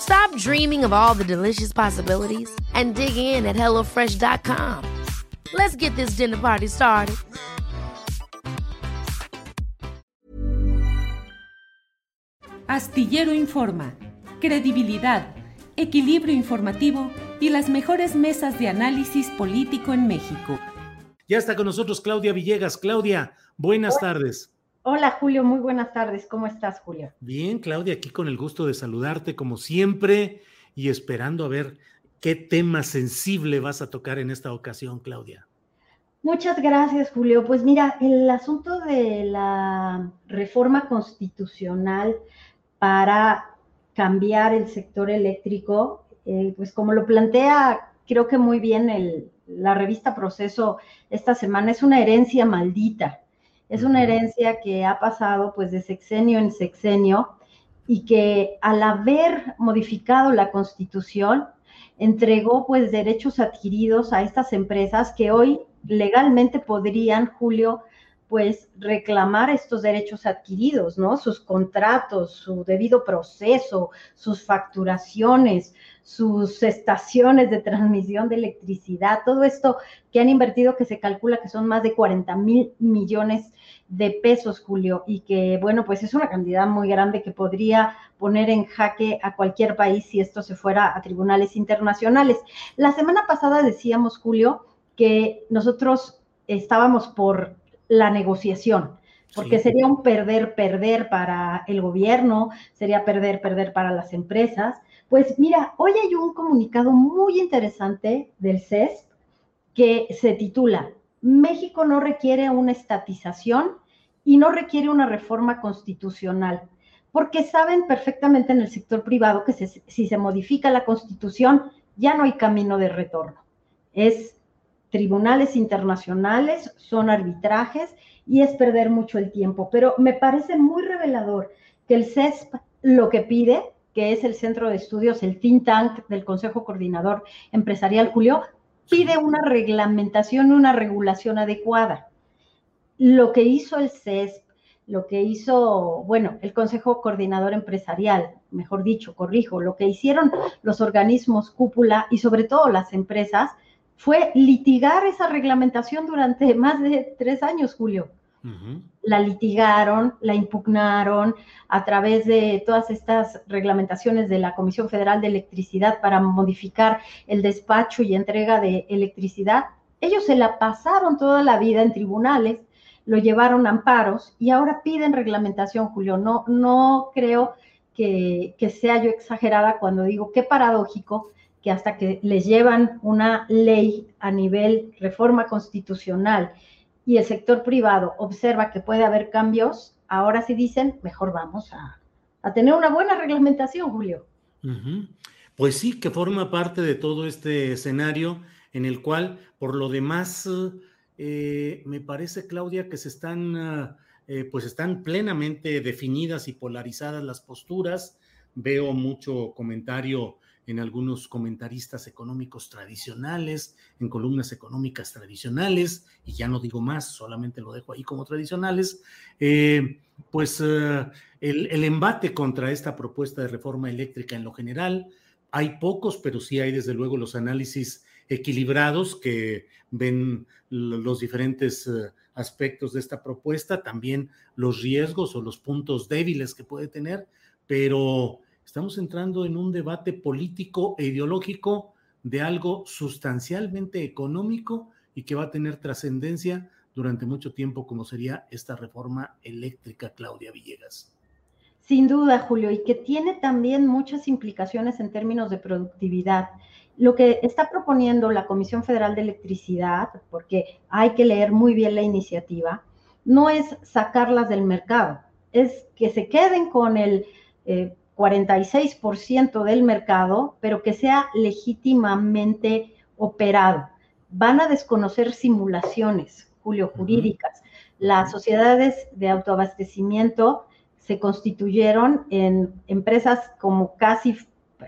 Stop dreaming of all the delicious possibilities and dig in at HelloFresh.com. Let's get this dinner party started. Astillero Informa, credibilidad, equilibrio informativo y las mejores mesas de análisis político en México. Ya está con nosotros Claudia Villegas. Claudia, buenas tardes. Hola Julio, muy buenas tardes. ¿Cómo estás, Julio? Bien, Claudia, aquí con el gusto de saludarte como siempre y esperando a ver qué tema sensible vas a tocar en esta ocasión, Claudia. Muchas gracias, Julio. Pues mira, el asunto de la reforma constitucional para cambiar el sector eléctrico, eh, pues como lo plantea, creo que muy bien el, la revista Proceso esta semana, es una herencia maldita es una herencia que ha pasado pues de sexenio en sexenio y que al haber modificado la constitución, entregó pues derechos adquiridos a estas empresas que hoy legalmente podrían, Julio, pues reclamar estos derechos adquiridos, ¿no? Sus contratos, su debido proceso, sus facturaciones, sus estaciones de transmisión de electricidad, todo esto que han invertido que se calcula que son más de 40 mil millones de pesos, Julio, y que, bueno, pues es una cantidad muy grande que podría poner en jaque a cualquier país si esto se fuera a tribunales internacionales. La semana pasada decíamos, Julio, que nosotros estábamos por la negociación, porque sería un perder, perder para el gobierno, sería perder, perder para las empresas. Pues mira, hoy hay un comunicado muy interesante del CES que se titula México no requiere una estatización y no requiere una reforma constitucional, porque saben perfectamente en el sector privado que si se modifica la constitución ya no hay camino de retorno. Es tribunales internacionales, son arbitrajes y es perder mucho el tiempo. Pero me parece muy revelador que el CESP lo que pide, que es el centro de estudios, el think tank del Consejo Coordinador Empresarial Julio, pide una reglamentación, una regulación adecuada. Lo que hizo el CESP, lo que hizo, bueno, el Consejo Coordinador Empresarial, mejor dicho, corrijo, lo que hicieron los organismos cúpula y sobre todo las empresas, fue litigar esa reglamentación durante más de tres años, Julio. La litigaron, la impugnaron a través de todas estas reglamentaciones de la Comisión Federal de Electricidad para modificar el despacho y entrega de electricidad. Ellos se la pasaron toda la vida en tribunales, lo llevaron a amparos y ahora piden reglamentación, Julio. No, no creo que, que sea yo exagerada cuando digo qué paradójico hasta que les llevan una ley a nivel reforma constitucional y el sector privado observa que puede haber cambios, ahora sí dicen, mejor vamos a, tener una buena reglamentación, Julio. Pues sí, que forma parte de todo este escenario en el cual, por lo demás, eh, me parece, Claudia, que se están, eh, pues están plenamente definidas y polarizadas las posturas. Veo mucho comentario en algunos comentaristas económicos tradicionales, en columnas económicas tradicionales, y ya no digo más, solamente lo dejo ahí como tradicionales, eh, pues eh, el, embate contra esta propuesta de reforma eléctrica en lo general, hay pocos, pero sí hay desde luego los análisis equilibrados que ven los diferentes eh, aspectos de esta propuesta, también los riesgos o los puntos débiles que puede tener, pero estamos entrando en un debate político e ideológico de algo sustancialmente económico y que va a tener trascendencia durante mucho tiempo, como sería esta reforma eléctrica, Claudia Villegas. Sin duda, Julio, y que tiene también muchas implicaciones en términos de productividad. Lo que está proponiendo la Comisión Federal de Electricidad, porque hay que leer muy bien la iniciativa, no es sacarlas del mercado, es que se queden con el 46% eh, del mercado, pero que sea legítimamente operado. Van a desconocer simulaciones, Julio, jurídicas. Las sociedades de autoabastecimiento se constituyeron en empresas como casi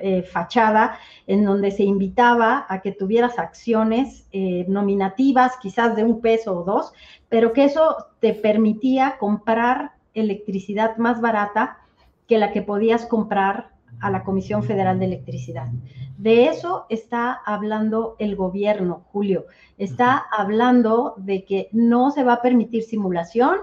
eh, fachada, en donde se invitaba a que tuvieras acciones eh, nominativas, quizás de un peso o dos, pero que eso te permitía comprar electricidad más barata que la que podías comprar a la Comisión Federal de Electricidad. De eso está hablando el gobierno, Julio. Está hablando de que no se va a permitir simulación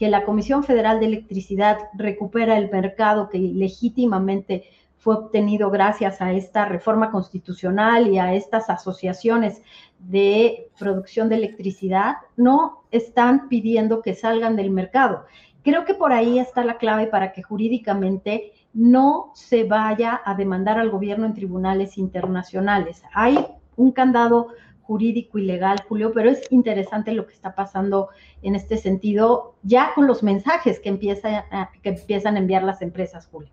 que la Comisión Federal de Electricidad recupera el mercado que legítimamente fue obtenido gracias a esta reforma constitucional y a estas asociaciones de producción de electricidad, no están pidiendo que salgan del mercado. Creo que por ahí está la clave para que jurídicamente no se vaya a demandar al gobierno en tribunales internacionales. Hay un candado jurídico y legal, Julio, pero es interesante lo que está pasando en este sentido, ya con los mensajes que, empieza, que empiezan a enviar las empresas, Julio.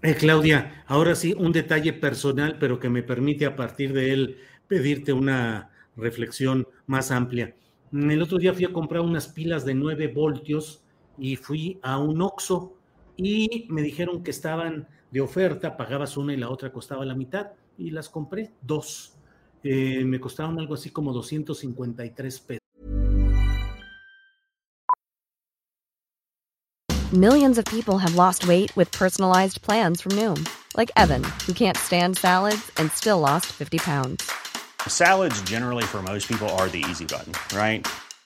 Eh, Claudia, ahora sí, un detalle personal, pero que me permite a partir de él pedirte una reflexión más amplia. El otro día fui a comprar unas pilas de 9 voltios y fui a un Oxxo y me dijeron que estaban de oferta, pagabas una y la otra costaba la mitad y las compré dos eh, me costaron algo así como 253 pesos. Millions of people have lost weight with personalized plans from Noom, like Evan, who can't stand salads and still lost 50 pounds. Salads, generally, for most people, are the easy button, right?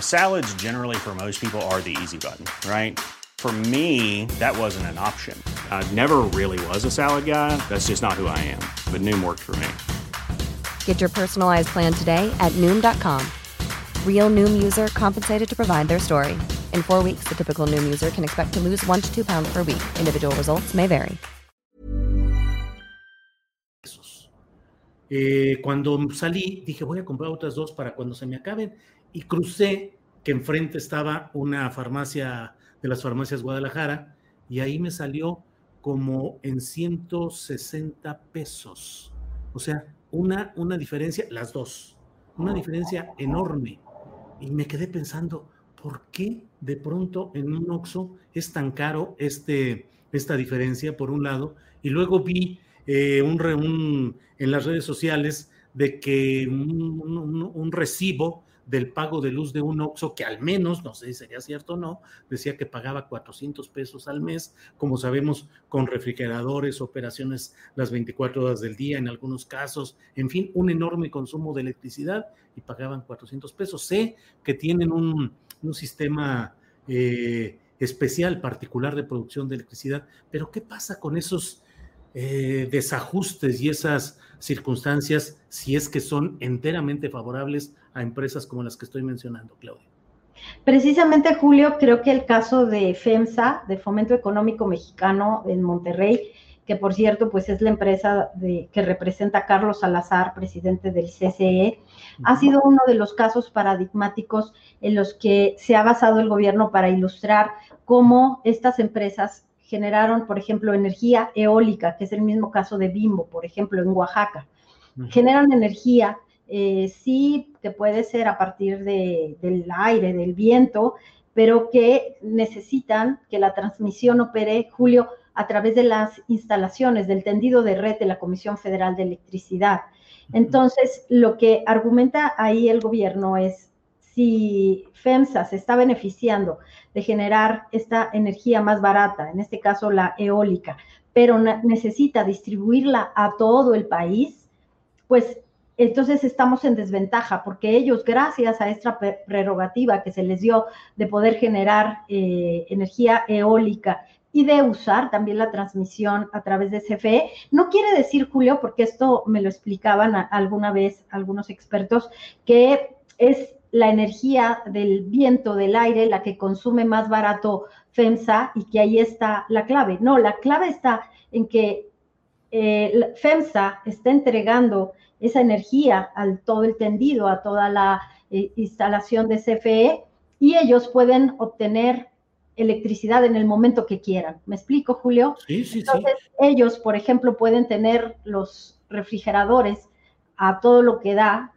Salads, generally, for most people, are the easy button, right? For me, that wasn't an option. I never really was a salad guy. That's just not who I am. But Noom worked for me. Get your personalized plan today at Noom.com. Real Noom user compensated to provide their story. In four weeks, the typical Noom user can expect to lose one to two pounds per week. Individual results may vary. Eh, cuando salí, dije, voy a comprar otras dos para cuando se me acaben. Y crucé que enfrente estaba una farmacia de las farmacias Guadalajara y ahí me salió como en 160 pesos. O sea, una, una diferencia, las dos, una diferencia enorme. Y me quedé pensando, ¿por qué de pronto en un Oxxo es tan caro este, esta diferencia, por un lado? Y luego vi eh, un, en las redes sociales de que un recibo del pago de luz de un OXO, que al menos, no sé si sería cierto o no, decía que pagaba 400 pesos al mes, como sabemos, con refrigeradores, operaciones las 24 horas del día en algunos casos, en fin, un enorme consumo de electricidad y pagaban 400 pesos. Sé que tienen un, sistema eh, especial, particular de producción de electricidad, pero ¿qué pasa con esos eh, desajustes y esas circunstancias si es que son enteramente favorables a empresas como las que estoy mencionando, Claudia. Precisamente, Julio, creo que el caso de FEMSA, de Fomento Económico Mexicano en Monterrey, que por cierto, pues es la empresa de, que representa a Carlos Salazar, presidente del CCE, ha sido uno de los casos paradigmáticos en los que se ha basado el gobierno para ilustrar cómo estas empresas generaron, por ejemplo, energía eólica, que es el mismo caso de Bimbo, por ejemplo, en Oaxaca. Generan energía, eh, sí, que puede ser a partir del aire, del viento, pero que necesitan que la transmisión opere, Julio, a través de las instalaciones del tendido de red de la Comisión Federal de Electricidad. Entonces, lo que argumenta ahí el gobierno es si FEMSA se está beneficiando de generar esta energía más barata, en este caso la eólica, pero necesita distribuirla a todo el país, pues entonces estamos en desventaja porque ellos, gracias a esta prerrogativa que se les dio de poder generar eh, energía eólica y de usar también la transmisión a través de CFE. No quiere decir, Julio, porque esto me lo explicaban alguna vez algunos expertos, que es la energía del viento, del aire, la que consume más barato FEMSA y que ahí está la clave. No, la clave está en que eh, FEMSA está entregando esa energía al todo el tendido, a toda la eh, instalación de CFE y ellos pueden obtener electricidad en el momento que quieran. ¿Me explico, Julio? Sí, sí, Entonces, ellos, por ejemplo, pueden tener los refrigeradores a todo lo que da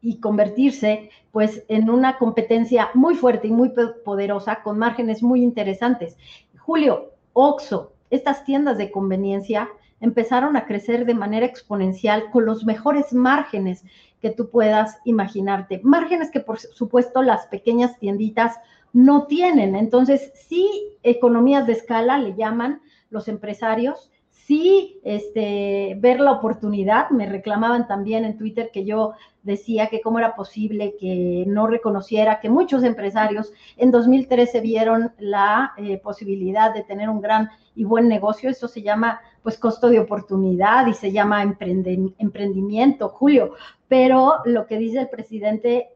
y convertirse pues en una competencia muy fuerte y muy poderosa con márgenes muy interesantes. Julio, Oxo, estas tiendas de conveniencia empezaron a crecer de manera exponencial con los mejores márgenes que tú puedas imaginarte. Márgenes que por supuesto las pequeñas tienditas no tienen. Entonces, sí, economías de escala le llaman los empresarios, sí, este, ver la oportunidad. Me reclamaban también en Twitter que yo decía que cómo era posible que no reconociera que muchos empresarios en 2013 vieron la eh, posibilidad de tener un gran y buen negocio. Eso se llama pues costo de oportunidad y se llama emprendimiento, Julio. Pero lo que dice el presidente,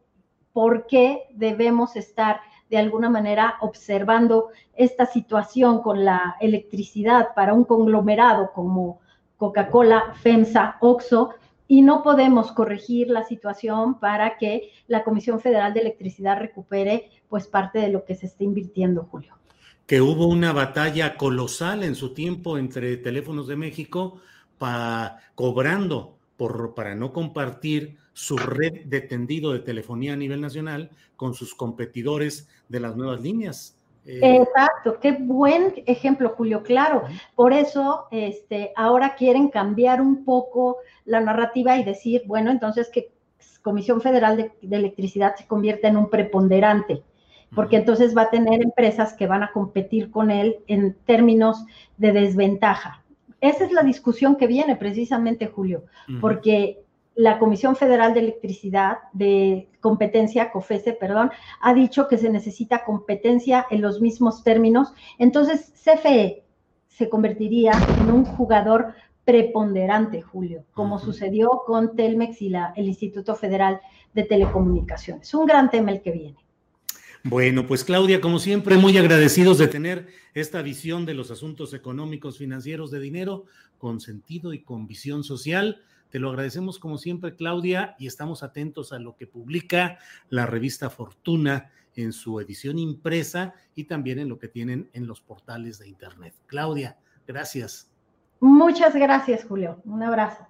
¿por qué debemos estar de alguna manera observando esta situación con la electricidad para un conglomerado como Coca-Cola, FEMSA, OXO, y no podemos corregir la situación para que la Comisión Federal de Electricidad recupere pues parte de lo que se está invirtiendo, Julio. Que hubo una batalla colosal en su tiempo entre Teléfonos de México para, cobrando por, para no compartir su red de tendido de telefonía a nivel nacional con sus competidores de las nuevas líneas. Eh, Exacto, qué buen ejemplo, Julio, claro. Por eso, este, ahora quieren cambiar un poco la narrativa y decir, bueno, entonces que Comisión Federal de, de Electricidad se convierta en un preponderante porque entonces va a tener empresas que van a competir con él en términos de desventaja. Esa es la discusión que viene precisamente, Julio, porque la Comisión Federal de Electricidad, de competencia, COFESE, perdón, ha dicho que se necesita competencia en los mismos términos. Entonces, CFE se convertiría en un jugador preponderante, Julio, como sucedió con Telmex y la, el Instituto Federal de Telecomunicaciones. Un gran tema el que viene. Bueno, pues Claudia, como siempre, muy agradecidos de tener esta visión de los asuntos económicos, financieros de dinero con sentido y con visión social. Te lo agradecemos como siempre, Claudia, y estamos atentos a lo que publica la revista Fortuna en su edición impresa y también en lo que tienen en los portales de Internet. Claudia, gracias. Muchas gracias, Julio. Un abrazo.